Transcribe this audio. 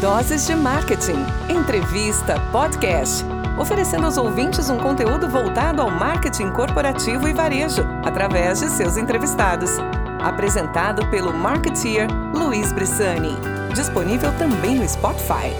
Doses de Marketing, entrevista, podcast. Oferecendo aos ouvintes um conteúdo voltado ao marketing corporativo e varejo, através de seus entrevistados. Apresentado pelo marketeer Luiz Brissani. Disponível também no Spotify.